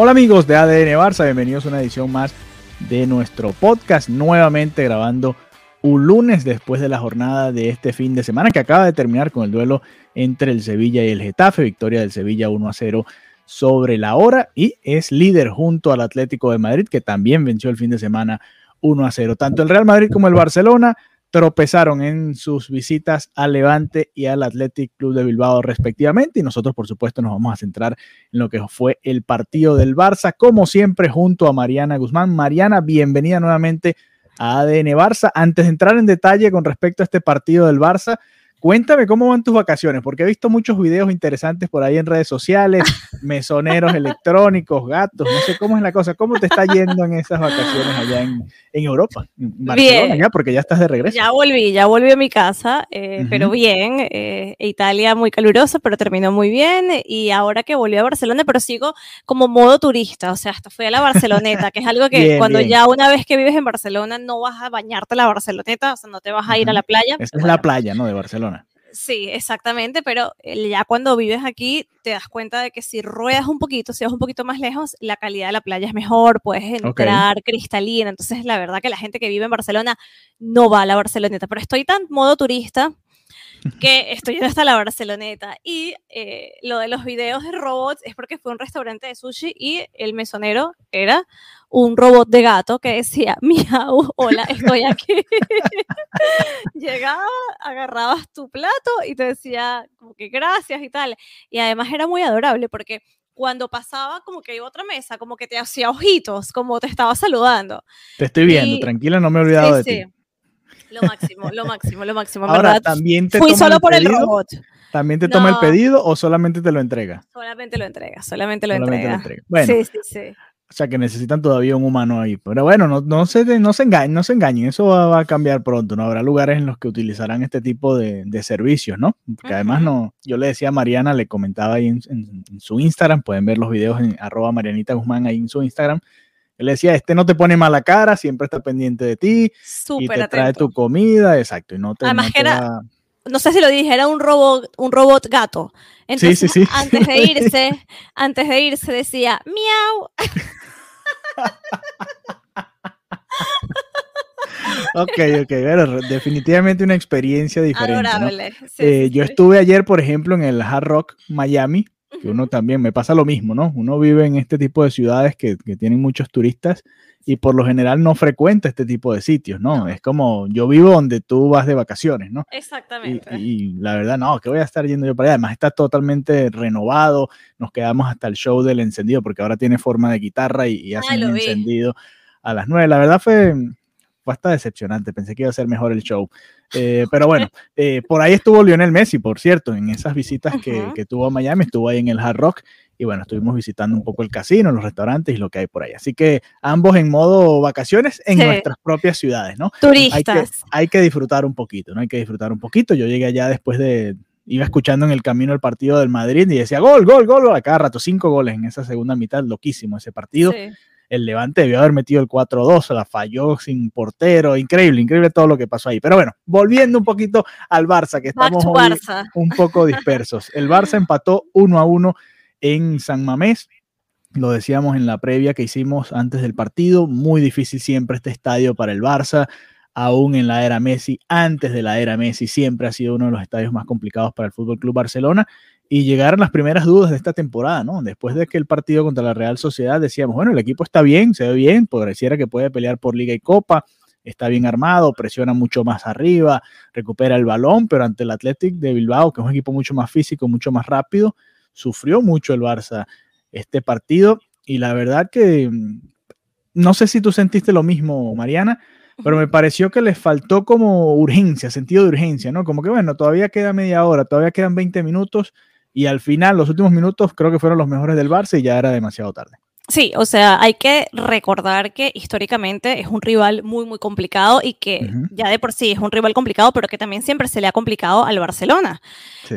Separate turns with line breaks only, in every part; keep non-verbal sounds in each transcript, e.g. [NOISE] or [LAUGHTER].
Hola amigos de ADN Barça, bienvenidos a una edición más de nuestro podcast, nuevamente grabando un lunes después de la jornada de este fin de semana que acaba de terminar con el duelo entre el Sevilla y el Getafe, victoria del Sevilla 1 a 0 sobre la hora y es líder junto al Atlético de Madrid que también venció el fin de semana 1 a 0. Tanto el Real Madrid como el Barcelona tropezaron en sus visitas al Levante y al Athletic Club de Bilbao respectivamente y nosotros por supuesto nos vamos a centrar en lo que fue el partido del Barça como siempre junto a Mariana Guzmán. Mariana, bienvenida nuevamente a ADN Barça. Antes de entrar en detalle con respecto a este partido del Barça, Cuéntame cómo van tus vacaciones, porque he visto muchos videos interesantes por ahí en redes sociales, [LAUGHS] mesoneros electrónicos, gatos, no sé cómo es la cosa. ¿Cómo te está yendo en esas vacaciones allá en, en Europa? En Barcelona,
bien.
ya, porque ya estás de regreso.
Ya volví, ya volví a mi casa, eh,
Ujú.
pero bien. eh, Italia muy calurosa, pero terminó muy bien. Y ahora que volví a Barcelona, pero sigo como modo turista, o sea, hasta fui a la Barceloneta, que es algo que [LAUGHS]
Bien,
cuando
bien.
ya una vez que vives en Barcelona no vas a bañarte a la Barceloneta, o sea, no te vas a ir a la playa.
Esa es
Bueno,
la playa, ¿no? De Barcelona.
Sí, exactamente, pero el- ya cuando vives aquí te das cuenta de que si ruedas un poquito, si vas un poquito más lejos, la calidad de la playa es mejor, puedes entrar cristalina. Entonces, la verdad que la gente que vive en Barcelona no va a la Barceloneta, pero estoy tan modo turista que estoy hasta la Barceloneta. Y eh, lo de los videos de robots es porque fue un restaurante de sushi y el mesonero era un robot de gato que decía, miau, hola, estoy aquí. [LAUGHS] Llegaba, agarrabas tu plato y te decía como que gracias y tal. Y además era muy adorable porque cuando pasaba como que iba a otra mesa, como que te hacía ojitos, como te estaba saludando.
Te estoy viendo,
Y-
tranquila, no me he olvidado de ti.
Lo máximo, lo máximo, lo máximo.
Ahora,
verdad.
¿también te
Fui solo
el
por el robot.
¿También te toma el pedido o solamente te lo entrega?
Solamente lo entrega, solamente lo
Solamente lo
entrega.
Bueno,
Sí, sí, sí.
O sea, que necesitan todavía un humano ahí. Pero bueno, no, no, se, no, se, engañen, no se engañen, eso va, va a cambiar pronto. No habrá lugares en los que utilizarán este tipo de, de servicios, ¿no? Porque además, no, yo le decía a Mariana, le comentaba ahí en, en- en su Instagram, pueden ver los videos en arroba Marianita Guzmán ahí en su Instagram. Le decía, este no te pone mala cara, siempre está pendiente de ti y
Súper
te trae
atento.
tu comida, exacto. Y no te,
Además
no te
era-
va-
no sé si lo dije, era un robot, un robot gato. Entonces,
sí, sí.
antes de [LAUGHS] irse, antes de irse decía, miau. [LAUGHS]
Ok, ok, bueno, definitivamente una experiencia diferente. ¿no?
Adorable. Sí,
Eh,
sí,
yo
sí.
estuve ayer, por ejemplo, en el Hard Rock Miami, que uno también me pasa lo mismo, ¿no? Uno vive en este tipo de ciudades que, que tienen muchos turistas y por lo general no frecuenta este tipo de sitios, ¿no?
No.
Es como yo vivo donde tú vas de vacaciones, ¿no?
Exactamente.
y la verdad, no, que voy a estar yendo yo para allá. Además, está totalmente renovado. Nos quedamos hasta el show del encendido, porque ahora tiene forma de guitarra y, y hacen encendido a las nueve. La verdad fue, fue hasta decepcionante. Pensé que iba a ser mejor el show. Eh, pero bueno, eh, por ahí estuvo Lionel Messi, por cierto, en esas visitas que, que tuvo a Miami, estuvo ahí en el Hard Rock. Y bueno, estuvimos visitando un poco el casino, los restaurantes y lo que hay por ahí. Así que ambos en modo vacaciones en
Sí.
nuestras propias ciudades, ¿no? hay que,
Turistas.
hay que disfrutar un poquito, ¿no? Hay que disfrutar un poquito. Yo llegué allá después de, iba escuchando en el camino el partido del Madrid y decía gol, gol, gol, gol, a cada rato, cinco goles en esa segunda mitad, loquísimo ese partido.
Sí.
El Levante debió haber metido el 4-2, la falló sin portero, increíble, increíble todo lo que pasó ahí. Pero bueno, volviendo un poquito al Barça, que estamos
to
hoy
Barça.
un poco dispersos. El Barça [LAUGHS] empató 1 a 1 en San Mamés. Lo decíamos en la previa que hicimos antes del partido. Muy difícil siempre este estadio para el Barça. Aún en la era Messi, antes de la era Messi, siempre ha sido uno de los estadios más complicados para el Fútbol Club Barcelona. Y llegaron las primeras dudas de esta temporada, ¿no? Después de que el partido contra la Real Sociedad decíamos, bueno, el equipo está bien, se ve bien, pareciera que puede pelear por Liga y Copa, está bien armado, presiona mucho más arriba, recupera el balón, pero ante el Athletic de Bilbao, que es un equipo mucho más físico, mucho más rápido, sufrió mucho el Barça este partido y la verdad que mm, no sé si tú sentiste lo mismo, Mariana, pero me pareció que les faltó como urgencia, sentido de urgencia, ¿no? Como que bueno, todavía queda media hora, todavía quedan 20 minutos y al final, los últimos minutos creo que fueron los mejores del Barça y ya era demasiado tarde.
Sí, o sea, hay que recordar que históricamente es un rival muy, muy complicado y que ya de por sí es un rival complicado, pero que también siempre se le ha complicado al Barcelona.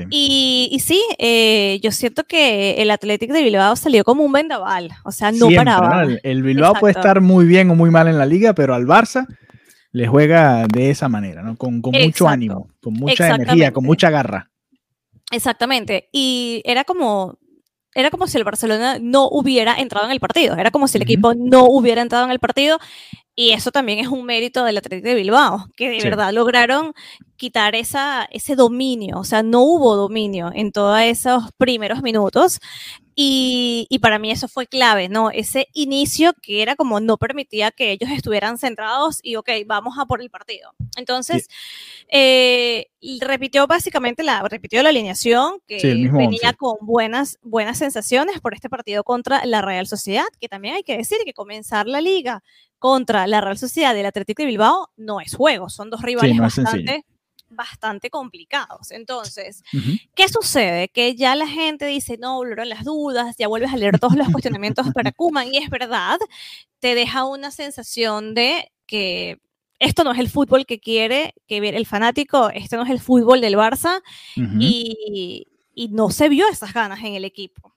Y, sí, eh, yo siento que el Atlético de Bilbao salió como un vendaval, o sea, no paraba.
El, Bilbao puede estar muy bien o muy mal en la liga, pero al Barça le juega de esa manera, ¿no? Con, mucho ánimo, con mucha energía, con mucha garra.
Exactamente. Y era como, era como si el Barcelona no hubiera entrado en el partido, era como si el equipo no hubiera entrado en el partido y eso también es un mérito del Atlético de Bilbao, que de verdad lograron quitar esa, ese dominio, o sea, no hubo dominio en todos esos primeros minutos y, y, para mí eso fue clave, ¿no? Ese inicio que era como no permitía que ellos estuvieran centrados y, ok, vamos a por el partido. Entonces, eh, repitió básicamente la, repitió la alineación que venía con buenas, buenas sensaciones por este partido contra la Real Sociedad, que también hay que decir que comenzar la liga contra la Real Sociedad del Atlético de Bilbao no es juego, son dos rivales bastante bastante complicados. Entonces, ¿qué sucede? Que ya la gente dice, no, volvieron las dudas, ya vuelves a leer todos los cuestionamientos para [LAUGHS] Kuman, y es verdad, te deja una sensación de que esto no es el fútbol que quiere que ver el fanático, este no es el fútbol del Barça, y, no se vio esas ganas en el equipo.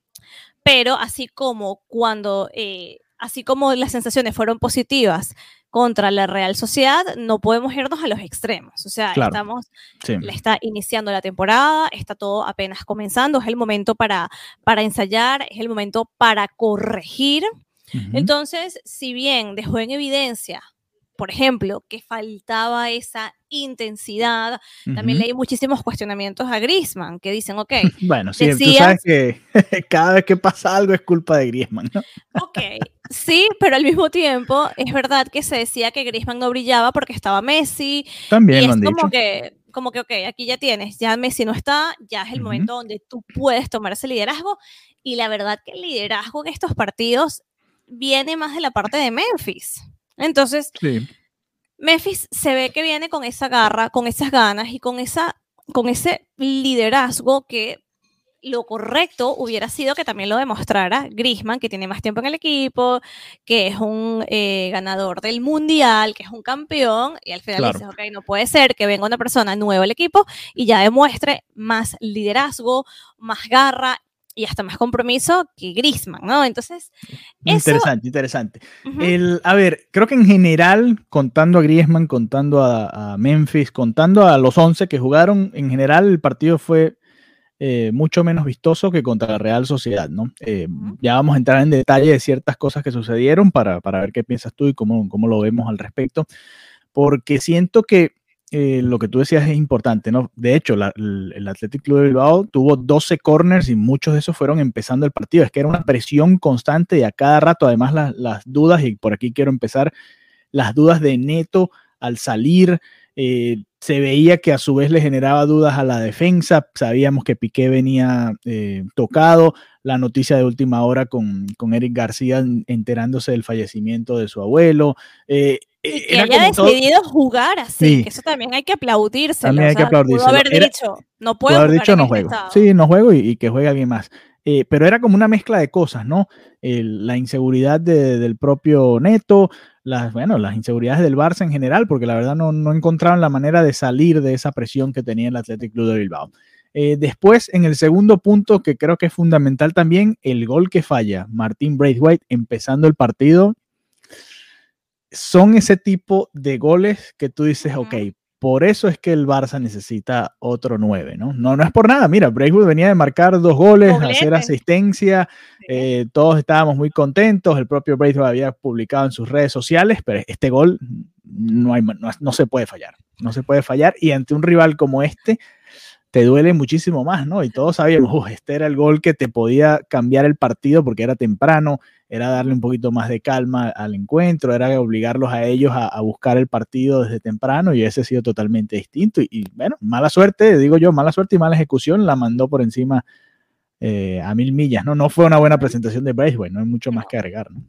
Pero así como cuando, eh, así como las sensaciones fueron positivas contra la Real Sociedad, no podemos irnos a los extremos. O sea, estamos, está iniciando la temporada, está todo apenas comenzando, es el momento para, para ensayar, es el momento para corregir. Entonces, si bien dejó en evidencia por ejemplo, que faltaba esa intensidad. También leí muchísimos cuestionamientos a Griezmann que dicen, ok. [LAUGHS]
Bueno, sí, tú sabes que [LAUGHS] cada vez que pasa algo es culpa de Griezmann, ¿no?
Ok, [LAUGHS] sí, pero al mismo tiempo es verdad que se decía que Griezmann no brillaba porque estaba Messi.
También
y
lo han
como que como que, ok, aquí ya tienes, ya Messi no está, ya es el momento donde tú puedes tomar ese liderazgo. Y la verdad que el liderazgo en estos partidos viene más de la parte de Memphis. Entonces, Memphis se ve que viene con esa garra, con esas ganas y con, esa, con ese liderazgo que lo correcto hubiera sido que también lo demostrara Grisman, que tiene más tiempo en el equipo, que es un eh, ganador del mundial, que es un campeón, y al final dices, ok, no puede ser que venga una persona nueva al equipo y ya demuestre más liderazgo, más garra y hasta más compromiso que Grisman, ¿no? Entonces,
interesante, interesante. el, a ver, creo que en general, contando a Griezmann, contando a, Memphis, contando a los 11 que jugaron, en general el partido fue eh, mucho menos vistoso que contra la Real Sociedad, ¿no? Eh, ya vamos a entrar en detalle de ciertas cosas que sucedieron para, para ver qué piensas tú y cómo, cómo lo vemos al respecto, porque siento que eh, lo que tú decías es importante, ¿no? De hecho, el, Athletic Club de Bilbao tuvo 12 corners y muchos de esos fueron empezando el partido. Es que era una presión constante y a cada rato, además, las dudas, y por aquí quiero empezar, las dudas de Neto al salir. Eh, se veía que a su vez le generaba dudas a la defensa. Sabíamos que Piqué venía eh, tocado. La noticia de última hora con, con, Eric García enterándose del fallecimiento de su abuelo.
Y que haya decidido jugar así, que eso también hay que aplaudirse.
También hay que aplaudirse.
haber dicho, no puedo
haber dicho, no juego. Sí, no juego y, que juegue alguien más. Eh, pero era como una mezcla de cosas, ¿no? la inseguridad del propio Neto, las, bueno, las inseguridades del Barça en general, porque la verdad no, no encontraron la manera de salir de esa presión que tenía el Athletic Club de Bilbao. Eh, después, en el segundo punto, que creo que es fundamental también, el gol que falla Martín Braithwaite empezando el partido, son ese tipo de goles que tú dices, ok, por eso es que el Barça necesita otro 9, ¿no? No, no es por nada. Mira, Braithwaite venía de marcar dos goles, hacer asistencia, eh, todos estábamos muy contentos, el propio Braithwaite había publicado en sus redes sociales, pero este gol no, hay, no, se puede fallar, no se puede fallar y ante un rival como este te duele muchísimo más, ¿no? Y todos sabíamos, este era el gol que te podía cambiar el partido porque era temprano, era darle un poquito más de calma al encuentro, era obligarlos a ellos a, buscar el partido desde temprano y ese ha sido totalmente distinto. Y, bueno, mala suerte, digo yo, mala suerte y mala ejecución, la mandó por encima eh, a mil millas, ¿no? No fue una buena presentación de Braithwaite, no hay mucho más que agregar, ¿no?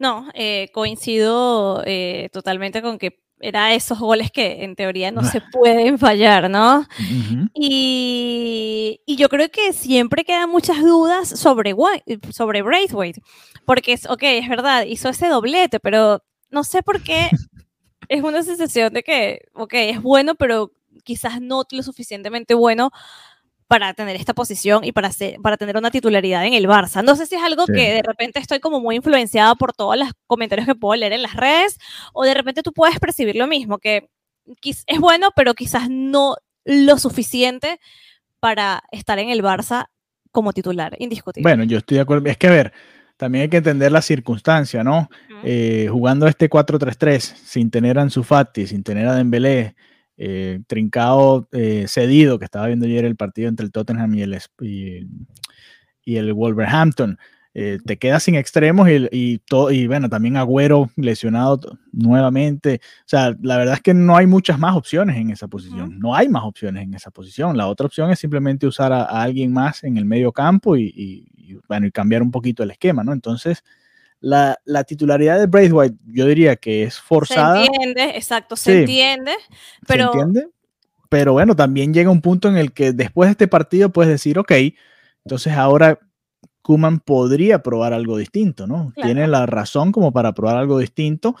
No, eh, coincido eh, totalmente con que era esos goles que en teoría no se pueden fallar, ¿no? y, yo creo que siempre quedan muchas dudas sobre, sobre Braithwaite, porque es, ok, es verdad, hizo ese doblete, pero no sé por qué [LAUGHS] es una sensación de que, ok, es bueno, pero quizás no lo suficientemente bueno para tener esta posición y para, para tener una titularidad en el Barça. No sé si es algo que de repente estoy como muy influenciada por todos los comentarios que puedo leer en las redes, o de repente tú puedes percibir lo mismo, que es bueno, pero quizás no lo suficiente para estar en el Barça como titular, indiscutible.
Bueno, yo estoy de acuerdo. Es que, a ver, también hay que entender la circunstancia, ¿no? Eh, jugando este 4-3-3, sin tener a Ansu Fati, sin tener a Dembélé, eh, trincado eh, cedido, que estaba viendo ayer el partido entre el Tottenham y el, y, el Wolverhampton. Eh, te quedas sin extremos y, y, todo, y bueno, también Agüero lesionado nuevamente. O sea, la verdad es que no hay muchas más opciones en esa posición. No hay más opciones en esa posición. La otra opción es simplemente usar a, alguien más en el medio campo y, y, bueno, y cambiar un poquito el esquema, ¿no? Entonces, la, titularidad de Braithwaite, yo diría que es forzada.
Se entiende, exacto, se entiende. Pero...
Se entiende. Pero bueno, también llega un punto en el que después de este partido puedes decir, ok, entonces ahora Kuman podría probar algo distinto, ¿no? Tiene la razón como para probar algo distinto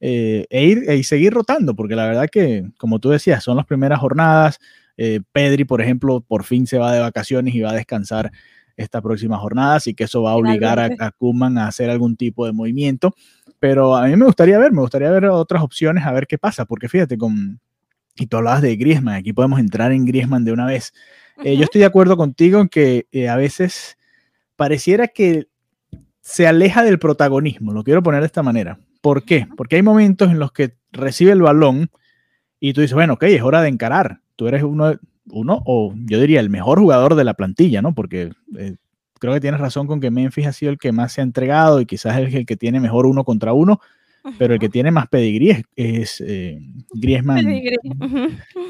eh, e ir e seguir rotando, porque la verdad que, como tú decías, son las primeras jornadas. Eh, Pedri, por ejemplo, por fin se va de vacaciones y va a descansar esta próxima jornada, así que eso va a obligar a, a Kuman a hacer algún tipo de movimiento. Pero a mí me gustaría ver, me gustaría ver otras opciones, a ver qué pasa, porque fíjate, con, y tú hablabas de Griezmann, aquí podemos entrar en Griezmann de una vez. Eh, yo estoy de acuerdo contigo en que eh, a veces pareciera que se aleja del protagonismo, lo quiero poner de esta manera. ¿Por qué? Porque hay momentos en los que recibe el balón y tú dices, bueno, ok, es hora de encarar. Tú eres uno, uno, o yo diría el mejor jugador de la plantilla, ¿no? Porque eh, creo que tienes razón con que Memphis ha sido el que más se ha entregado y quizás es el que tiene mejor uno contra uno, pero el que tiene más pedigrí es, eh, Griezmann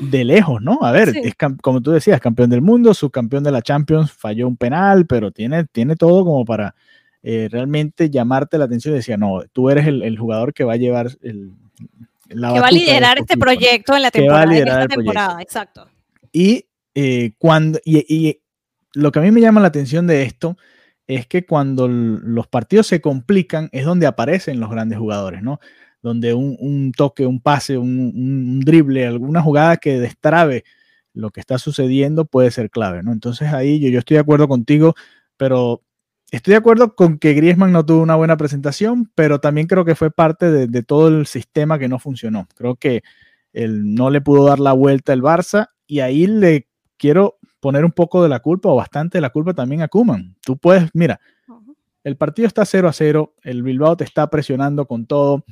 de lejos, ¿no? A ver, es como tú decías, campeón del mundo, subcampeón de la Champions, falló un penal, pero tiene, tiene todo como para eh, realmente llamarte la atención y decía, no, tú eres el, jugador que va a llevar el...
La que va a liderar este proyecto en la temporada, en esta temporada, exacto.
Y, eh, cuando, y, lo que a mí me llama la atención de esto es que cuando los partidos se complican es donde aparecen los grandes jugadores, ¿no? Donde un, toque, un pase, un, un, drible, alguna jugada que destrabe lo que está sucediendo puede ser clave, ¿no? Entonces ahí yo, yo estoy de acuerdo contigo, pero estoy de acuerdo con que Griezmann no tuvo una buena presentación, pero también creo que fue parte de, de todo el sistema que no funcionó. Creo que él no le pudo dar la vuelta el Barça y ahí le quiero poner un poco de la culpa o bastante de la culpa también a Kuman. Tú puedes, mira, el partido está 0 a 0, el Bilbao te está presionando con todo.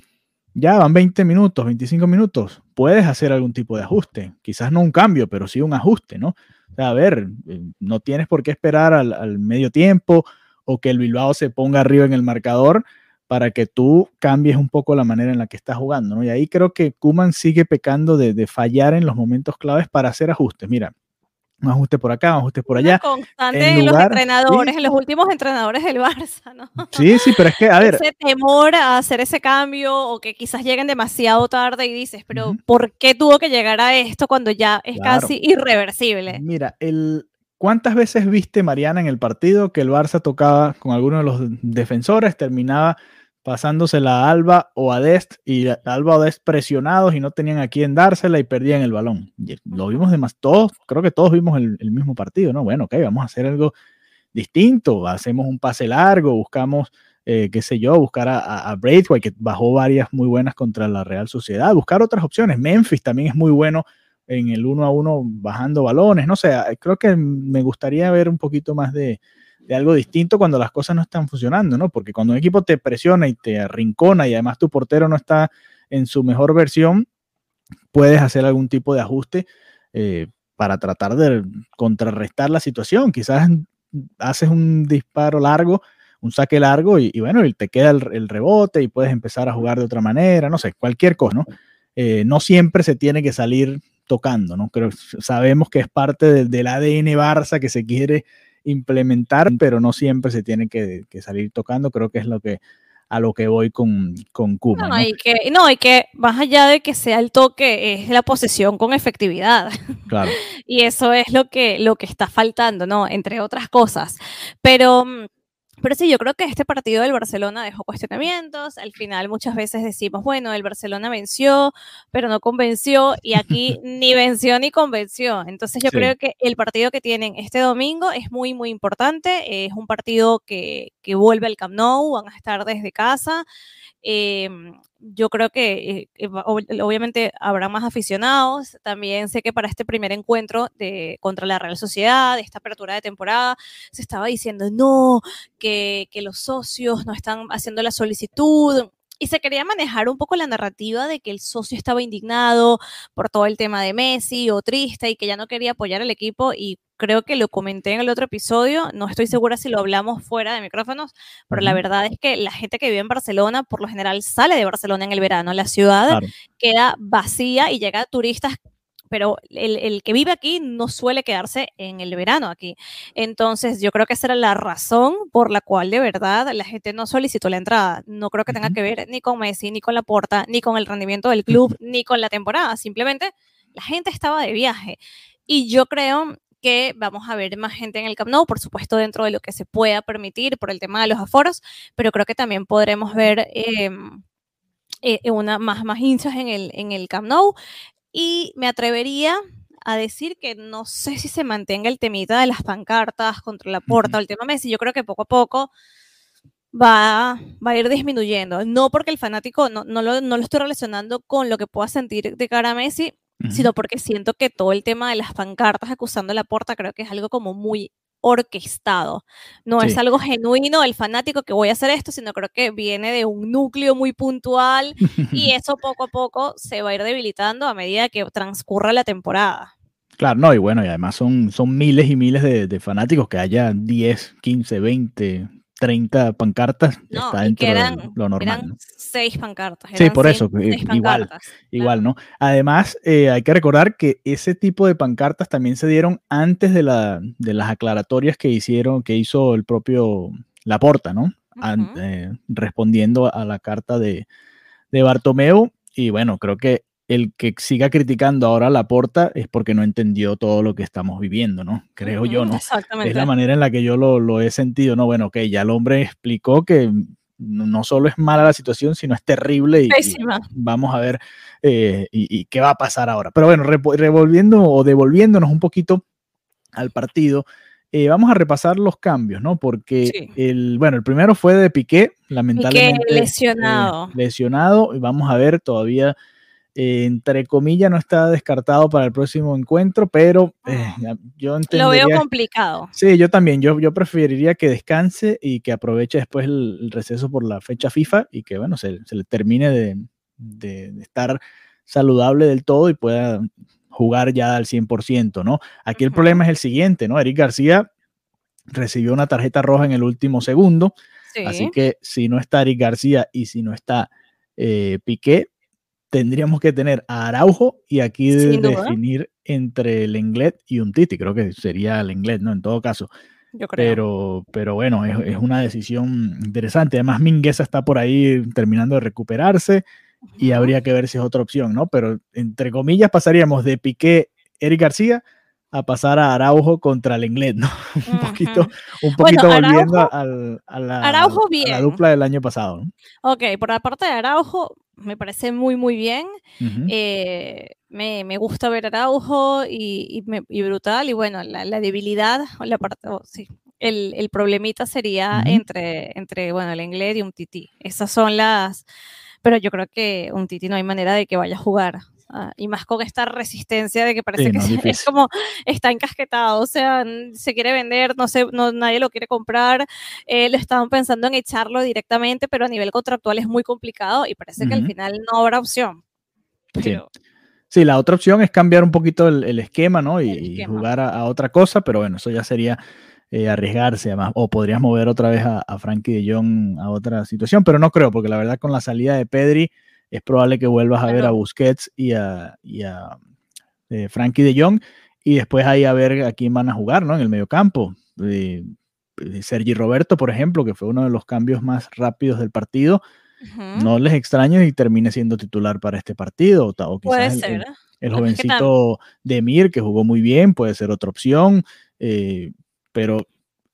Ya van 20 minutos, 25 minutos. Puedes hacer algún tipo de ajuste. Quizás no un cambio, pero sí un ajuste, ¿no? a ver, eh, no tienes por qué esperar al, al medio tiempo o que el Bilbao se ponga arriba en el marcador para que tú cambies un poco la manera en la que estás jugando, ¿no? Y ahí creo que Kuman sigue pecando de, fallar en los momentos claves para hacer ajustes. Mira, un ajuste por acá, un ajuste por allá.
constante en, los entrenadores, en los últimos entrenadores del Barça, ¿no?
Sí, sí, pero es que, a ver.
Ese temor a hacer ese cambio o que quizás lleguen demasiado tarde y dices, pero ¿por qué tuvo que llegar a esto cuando ya es casi irreversible?
Mira, el, ¿cuántas veces viste, Mariana, en el partido que el Barça tocaba con alguno de los defensores, terminaba pasándosela a Alba o a Dest y Alba o Dest presionados y no tenían a quién dársela y perdían el balón. lo vimos de más, todos, creo que todos vimos el, mismo partido, ¿no? Bueno, ok, vamos a hacer algo distinto, hacemos un pase largo, buscamos, eh, qué sé yo, buscar a, a, Braithwaite, que bajó varias muy buenas contra la Real Sociedad, buscar otras opciones. Memphis también es muy bueno en el uno a uno bajando balones, no sé, creo que me gustaría ver un poquito más de, de algo distinto cuando las cosas no están funcionando, ¿no? Porque cuando un equipo te presiona y te arrincona y además tu portero no está en su mejor versión, puedes hacer algún tipo de ajuste eh, para tratar de contrarrestar la situación. Quizás haces un disparo largo, un saque largo y, bueno, y te queda el, rebote y puedes empezar a jugar de otra manera, no sé, cualquier cosa, ¿no? Eh, no siempre se tiene que salir tocando, ¿no? Creo, sabemos que es parte del, del ADN Barça que se quiere implementar, pero no siempre se tiene que, salir tocando. Creo que es lo que a lo que voy con, con Kuma.
No, Y que, no, y que más allá de que sea el toque, es la posesión con efectividad.
Claro. [LAUGHS]
y eso es lo que, lo que está faltando, ¿no? Entre otras cosas. Pero mm, pero sí, yo creo que este partido del Barcelona dejó cuestionamientos. Al final muchas veces decimos, bueno, el Barcelona venció, pero no convenció. Y aquí [LAUGHS] ni venció ni convenció. Entonces yo creo que el partido que tienen este domingo es muy, muy importante. Es un partido que, que vuelve al Camp Nou, van a estar desde casa. Em, yo creo que eh, obviamente habrá más aficionados. También sé que para este primer encuentro de, contra la Real Sociedad, esta apertura de temporada, se estaba diciendo no, que los socios no están haciendo la solicitud y se quería manejar un poco la narrativa de que el socio estaba indignado por todo el tema de Messi o triste y que ya no quería apoyar al equipo y creo que lo comenté en el otro episodio, no estoy segura si lo hablamos fuera de micrófonos, pero la verdad es que la gente que vive en Barcelona por lo general sale de Barcelona en el verano, la ciudad queda vacía y llega turistas pero el, que vive aquí no suele quedarse en el verano aquí. Entonces, yo creo que esa era la razón por la cual de verdad la gente no solicitó la entrada. No creo que tenga que ver ni con Messi, ni con la porta, ni con el rendimiento del club, ni con la temporada. Simplemente la gente estaba de viaje. Y yo creo que vamos a ver más gente en el Camp Nou, por supuesto dentro de lo que se pueda permitir por el tema de los aforos, pero creo que también podremos ver em, eh, una, más, más hinchas en el, en el Camp Nou. Y me atrevería a decir que no sé si se mantenga el temita de las pancartas contra la porta o el tema Messi. Yo creo que poco a poco va, va a ir disminuyendo. No porque el fanático, no, no, lo, no lo estoy relacionando con lo que pueda sentir de cara a Messi, sino porque siento que todo el tema de las pancartas acusando a la porta creo que es algo como muy orquestado. No es algo genuino el fanático que voy a hacer esto, sino creo que viene de un núcleo muy puntual y [LAUGHS] eso poco a poco se va a ir debilitando a medida que transcurra la temporada.
Claro, no, y bueno, y además son, son miles y miles de, de fanáticos, que haya 10, 15, 20, 30 pancartas está dentro de lo normal.
Eran seis pancartas.
sí, por eso, igual, igual, ¿no? Además, eh, hay que recordar que ese tipo de pancartas también se dieron antes de, la, de las aclaratorias que hicieron, que hizo el propio Laporta, ¿no? Eh, respondiendo a la carta de, de Bartomeu. Y bueno, creo que el que siga criticando ahora la porta es porque no entendió todo lo que estamos viviendo, ¿no? Creo yo, ¿no?
Exactamente.
Es la manera en la que yo lo, he sentido, ¿no? Bueno, que ya el hombre explicó que no solo es mala la situación, sino es terrible y, vamos a ver eh, y, qué va a pasar ahora. Pero bueno, revolviendo o devolviéndonos un poquito al partido, eh, vamos a repasar los cambios, ¿no? Porque el, bueno, el primero fue de Piqué, lamentablemente.
Piqué lesionado.
Eh, lesionado, y vamos a ver todavía eh, entre comillas, no está descartado para el próximo encuentro, pero eh, ah. yo entendería...
Lo veo complicado.
Sí, yo también. Yo, yo preferiría que descanse y que aproveche después el, receso por la fecha FIFA y que, bueno, se, le termine de, de, estar saludable del todo y pueda jugar ya al 100%, ¿no? Aquí el problema es el siguiente, ¿no? Eric García recibió una tarjeta roja en el último segundo, así que si no está Eric García y si no está eh, Piqué, tendríamos que tener a Araujo y aquí definir entre el Lenglet y un Titi. Creo que sería el Lenglet, ¿no? En todo caso.
Yo creo.
Pero, pero bueno, es, una decisión interesante. Además, Mingueza está por ahí terminando de recuperarse y habría que ver si es otra opción, ¿no? Pero entre comillas pasaríamos de Piqué, Eric García a pasar a Araujo contra el Lenglet, ¿no? [LAUGHS] un poquito, un poquito volviendo a, la, dupla del año pasado. ¿no?
Ok, por la parte de Araujo, me parece muy, muy bien. Eh, me, me, gusta ver Araujo y, y, brutal. Y bueno, la, la debilidad, la parte, oh, sí, el, el, problemita sería entre, entre, bueno, el inglés y un tití. Esas son las... Pero yo creo que un tití no hay manera de que vaya a jugar. Ah, y más con esta resistencia de que parece que es como está encasquetado, o sea, se quiere vender, no sé, no, nadie lo quiere comprar, eh, lo estaban pensando en echarlo directamente, pero a nivel contractual es muy complicado y parece que al final no habrá opción.
Sí. la otra opción es cambiar un poquito el, esquema, ¿no? Y, jugar a, otra cosa, pero bueno, eso ya sería eh, arriesgarse, además, o podrías mover otra vez a, a Frankie de Jong a otra situación, pero no creo, porque la verdad con la salida de Pedri, es probable que vuelvas a ver a Busquets y a, eh, Frankie de Jong y después ahí a ver a quién van a jugar, ¿no? En el medio campo. Eh, Sergi Roberto, por ejemplo, que fue uno de los cambios más rápidos del partido, no les extraño y termine siendo titular para este partido. O,
puede ser.
El, jovencito Demir, que jugó muy bien, puede ser otra opción. Eh, pero,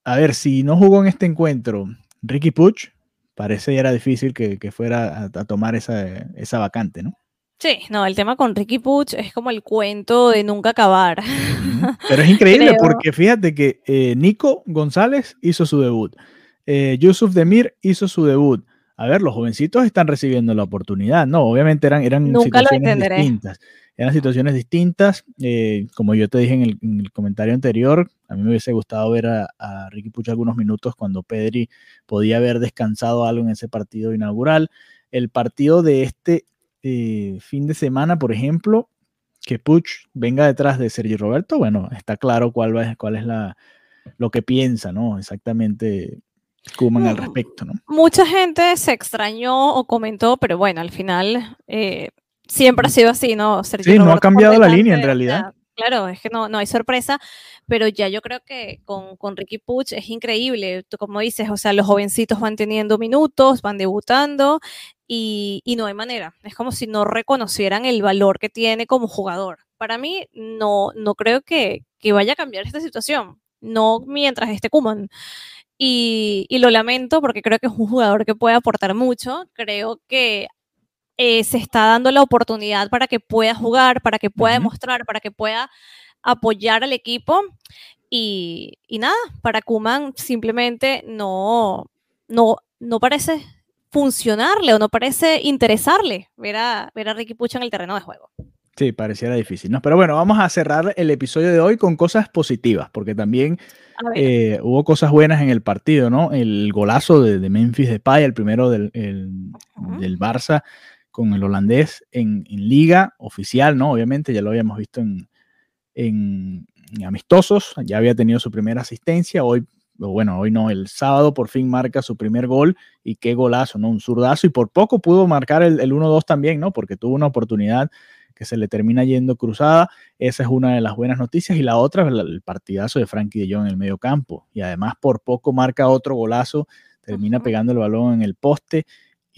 a ver, si no jugó en este encuentro Ricky Puch, parece ya era difícil que, fuera a, tomar esa, esa vacante, ¿no?
Sí, no, el tema con Ricky Puch es como el cuento de nunca acabar. [LAUGHS]
Pero es increíble porque fíjate que eh, Nico González hizo su debut, eh, Yusuf Demir hizo su debut. A ver, los jovencitos están recibiendo la oportunidad, ¿no? Obviamente eran, eran situaciones distintas. Eran situaciones distintas. Eh, como yo te dije en el, comentario anterior, a mí me hubiese gustado ver a, a Ricky Puch algunos minutos cuando Pedri podía haber descansado algo en ese partido inaugural. El partido de este eh, fin de semana, por ejemplo, que Puch venga detrás de Sergio Roberto, bueno, está claro cuál, va, cuál es la, lo que piensa, ¿no? Exactamente Kuman al mm, respecto, ¿no?
Mucha gente se extrañó o comentó, pero bueno, al final eh, siempre ha sido así, ¿no?
Sergio sí, no ha cambiado la línea en realidad.
Claro, es que no, no hay sorpresa, pero ya yo creo que con, con Ricky Puch es increíble. Tú como dices, o sea, los jovencitos van teniendo minutos, van debutando y, y, no hay manera. Es como si no reconocieran el valor que tiene como jugador. Para mí, no, no creo que, que vaya a cambiar esta situación. No mientras esté Kuman. Y, y, lo lamento porque creo que es un jugador que puede aportar mucho. Creo que eh, se está dando la oportunidad para que pueda jugar, para que pueda demostrar, para que pueda apoyar al equipo. Y, nada, para Kuman simplemente no, no, no parece funcionarle o no parece interesarle ver a, ver a Ricky Pucha en el terreno de juego.
Sí, pareciera difícil, ¿no? Pero bueno, vamos a cerrar el episodio de hoy con cosas positivas, porque también eh, hubo cosas buenas en el partido, ¿no? El golazo de, de Memphis Depay, el primero del, del Barça, con el holandés en, liga oficial, ¿no? Obviamente ya lo habíamos visto en, amistosos, ya había tenido su primera asistencia, hoy, bueno, hoy no, el sábado por fin marca su primer gol y qué golazo, ¿no? Un zurdazo y por poco pudo marcar el, 1-2 también, ¿no? Porque tuvo una oportunidad que se le termina yendo cruzada. Esa es una de las buenas noticias. Y la otra, el partidazo de Frankie de Jong en el medio campo. Y además por poco marca otro golazo, termina pegando el balón en el poste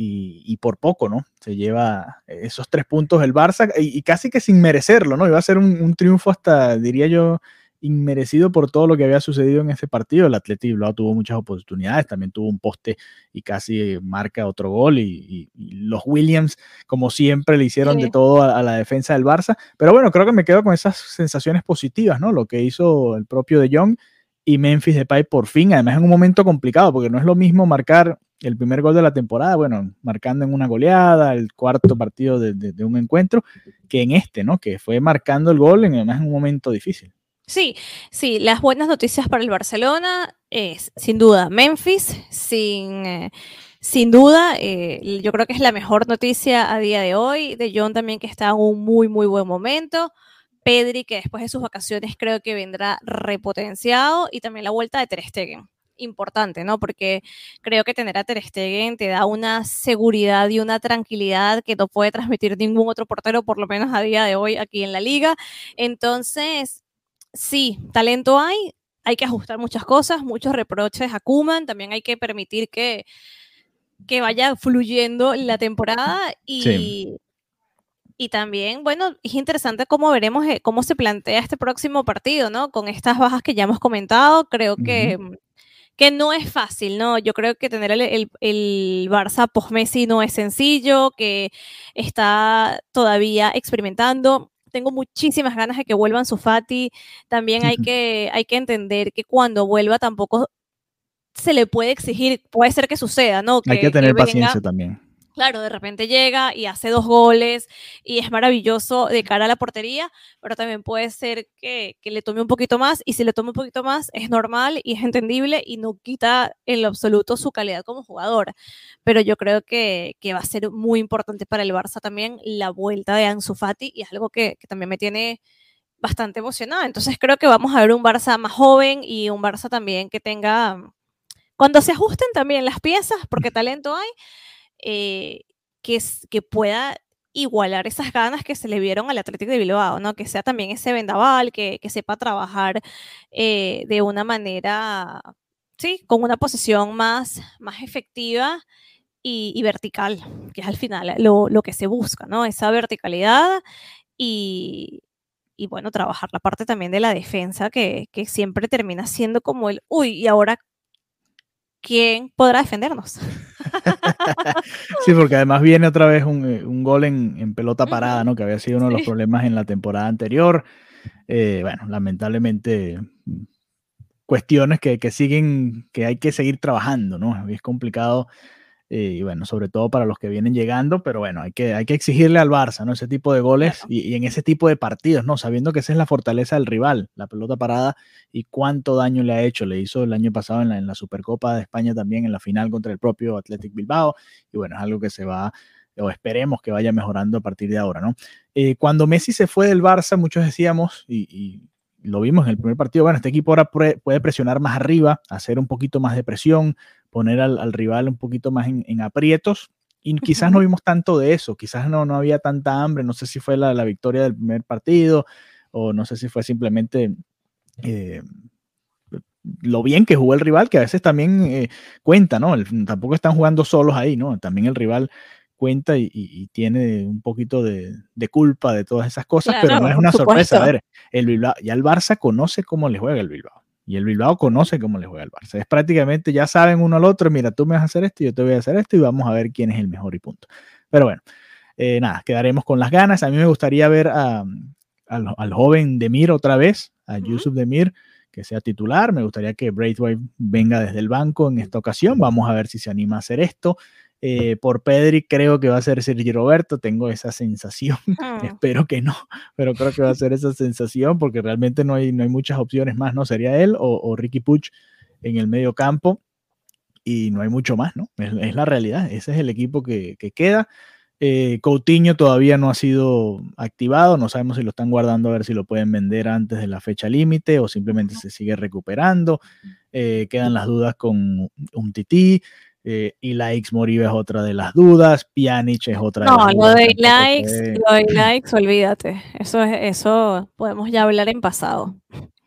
y, por poco, ¿no? Se lleva esos tres puntos el Barça y, casi que sin merecerlo, ¿no? Iba a ser un, triunfo hasta, diría yo, inmerecido por todo lo que había sucedido en ese partido. El Atleti Bilbao tuvo muchas oportunidades, también tuvo un poste y casi marca otro gol. Y, los Williams, como siempre, le hicieron de todo a, la defensa del Barça. Pero bueno, creo que me quedo con esas sensaciones positivas, ¿no? Lo que hizo el propio De Jong y Memphis Depay por fin, además en un momento complicado, porque no es lo mismo marcar el primer gol de la temporada, bueno, marcando en una goleada, el cuarto partido de, un encuentro, que en este, ¿no? Que fue marcando el gol en, en un momento difícil.
Sí, sí, las buenas noticias para el Barcelona es, sin duda, Memphis, sin, eh, sin duda, eh, yo creo que es la mejor noticia a día de hoy, de John también que está en un muy, muy buen momento, Pedri que después de sus vacaciones creo que vendrá repotenciado y también la vuelta de Ter Stegen importante, ¿no? Porque creo que tener a Ter Stegen te da una seguridad y una tranquilidad que no puede transmitir ningún otro portero, por lo menos a día de hoy aquí en la liga. Entonces, sí, talento hay, hay que ajustar muchas cosas, muchos reproches a Kuman, también hay que permitir que, que vaya fluyendo la temporada y... Y también, bueno, es interesante cómo veremos eh, cómo se plantea este próximo partido, ¿no? Con estas bajas que ya hemos comentado, creo que que no es fácil, ¿no? Yo creo que tener el, el, Barça post-Messi no es sencillo, que está todavía experimentando. Tengo muchísimas ganas de que vuelvan su Fati. También hay que, hay que entender que cuando vuelva tampoco se le puede exigir, puede ser que suceda, ¿no?
hay que tener paciencia también
claro, de repente llega y hace dos goles y es maravilloso de cara a la portería, pero también puede ser que, le tome un poquito más y si le toma un poquito más es normal y es entendible y no quita en lo absoluto su calidad como jugador. Pero yo creo que, va a ser muy importante para el Barça también la vuelta de Ansu Fati y es algo que, que también me tiene bastante emocionada. Entonces creo que vamos a ver un Barça más joven y un Barça también que tenga, cuando se ajusten también las piezas, porque talento hay, eh, que, pueda igualar esas ganas que se le vieron al Atlético de Bilbao, ¿no? Que sea también ese vendaval, que, que sepa trabajar eh, de una manera sí, con una posición más, más efectiva y, vertical, que es al final lo, lo, que se busca, ¿no? Esa verticalidad y, y, bueno, trabajar la parte también de la defensa, que, que siempre termina siendo como el, uy, ¿y ahora quién podrá defendernos? [LAUGHS]
sí, porque además viene otra vez un, eh, un gol en, en, pelota parada, ¿no? Que había sido uno de los problemas en la temporada anterior. Eh, bueno, lamentablemente cuestiones que, que, siguen, que hay que seguir trabajando, ¿no? Es complicado y bueno, sobre todo para los que vienen llegando, pero bueno, hay que, hay que exigirle al Barça, ¿no? Ese tipo de goles y, en ese tipo de partidos, ¿no? Sabiendo que esa es la fortaleza del rival, la pelota parada y cuánto daño le ha hecho. Le hizo el año pasado en la, en la Supercopa de España también, en la final contra el propio Athletic Bilbao, y bueno, es algo que se va o esperemos que vaya mejorando a partir de ahora, ¿no? Eh, cuando Messi se fue del Barça, muchos decíamos, y, y, lo vimos en el primer partido, bueno, este equipo ahora puede presionar más arriba, hacer un poquito más de presión, poner al, rival un poquito más en, aprietos. Y quizás no vimos tanto de eso, quizás no, no había tanta hambre, no sé si fue la, victoria del primer partido o no sé si fue simplemente eh, lo bien que jugó el rival, que a veces también eh, cuenta, ¿no? tampoco están jugando solos ahí, ¿no? También el rival cuenta y, tiene un poquito de, culpa de todas esas cosas, pero no es una sorpresa. A ver, el Bilbao, ya el Barça conoce cómo le juega el Bilbao. Y el Bilbao conoce cómo le juega el Barça. Es prácticamente, ya saben uno al otro, mira, tú me vas a hacer esto, yo te voy a hacer esto y vamos a ver quién es el mejor y punto. Pero bueno, eh, nada, quedaremos con las ganas. A mí me gustaría ver a, al, joven Demir otra vez, a Yusuf Demir, que sea titular. Me gustaría que Braithwaite venga desde el banco en esta ocasión. Vamos a ver si se anima a hacer esto. Eh, por Pedri creo que va a ser Sergio Roberto, tengo esa sensación, [LAUGHS] ah. espero que no, pero creo que va a ser esa sensación porque realmente no hay, no hay muchas opciones más, ¿no? Sería él o, Ricky Puch en el medio campo y no hay mucho más, ¿no? Es, la realidad, ese es el equipo que, queda. Eh, Coutinho todavía no ha sido activado, no sabemos si lo están guardando a ver si lo pueden vender antes de la fecha límite o simplemente se sigue recuperando. Eh, quedan las dudas con un tití. Eh, y likes Moribe es otra de las dudas, Pjanic es otra de las dudas.
No, lo de likes, lo de likes, olvídate. Eso es, eso podemos ya hablar en pasado.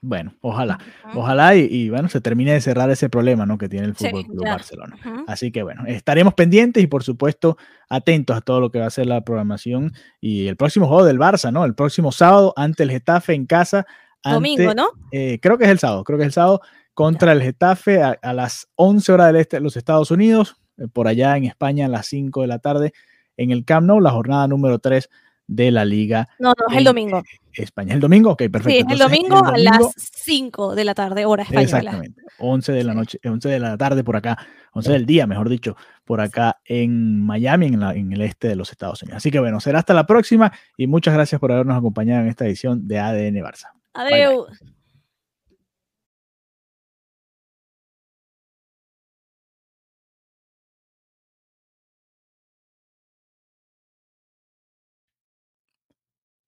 Bueno, ojalá, ojalá y, bueno, se termine de cerrar ese problema ¿no? que tiene el Fútbol Club Barcelona. Así que bueno, estaremos pendientes y por supuesto atentos a todo lo que va a ser la programación y el próximo juego del Barça, ¿no? El próximo sábado ante el Getafe en casa.
Domingo, ¿no?
Eh, creo que es el sábado, creo que es el sábado contra el Getafe a, las 11 horas del este de los Estados Unidos, eh, por allá en España a las 5 de la tarde en el Camp Nou, la jornada número 3 de la Liga.
No, no, es el domingo.
España, el domingo, ok, perfecto.
Sí, es el domingo, a las 5 de la tarde, hora española.
Exactamente, 11 de la noche, 11 de la tarde por acá, 11 del día, mejor dicho, por acá en Miami, en, en el este de los Estados Unidos. Así que bueno, será hasta la próxima y muchas gracias por habernos acompañado en esta edición de ADN Barça.
Adiós.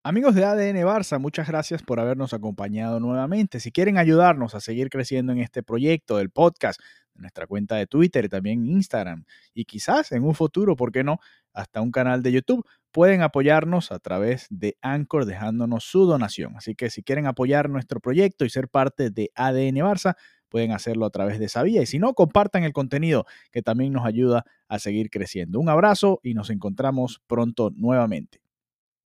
Amigos de ADN Barça, muchas gracias por habernos acompañado nuevamente. Si quieren ayudarnos a seguir creciendo en este proyecto del podcast, en nuestra cuenta de Twitter y también Instagram, y quizás en un futuro, ¿por qué no?, hasta un canal de YouTube, pueden apoyarnos a través de Anchor dejándonos su donación. Así que si quieren apoyar nuestro proyecto y ser parte de ADN Barça, pueden hacerlo a través de esa vía. Y si no, compartan el contenido que también nos ayuda a seguir creciendo. Un abrazo y nos encontramos pronto nuevamente.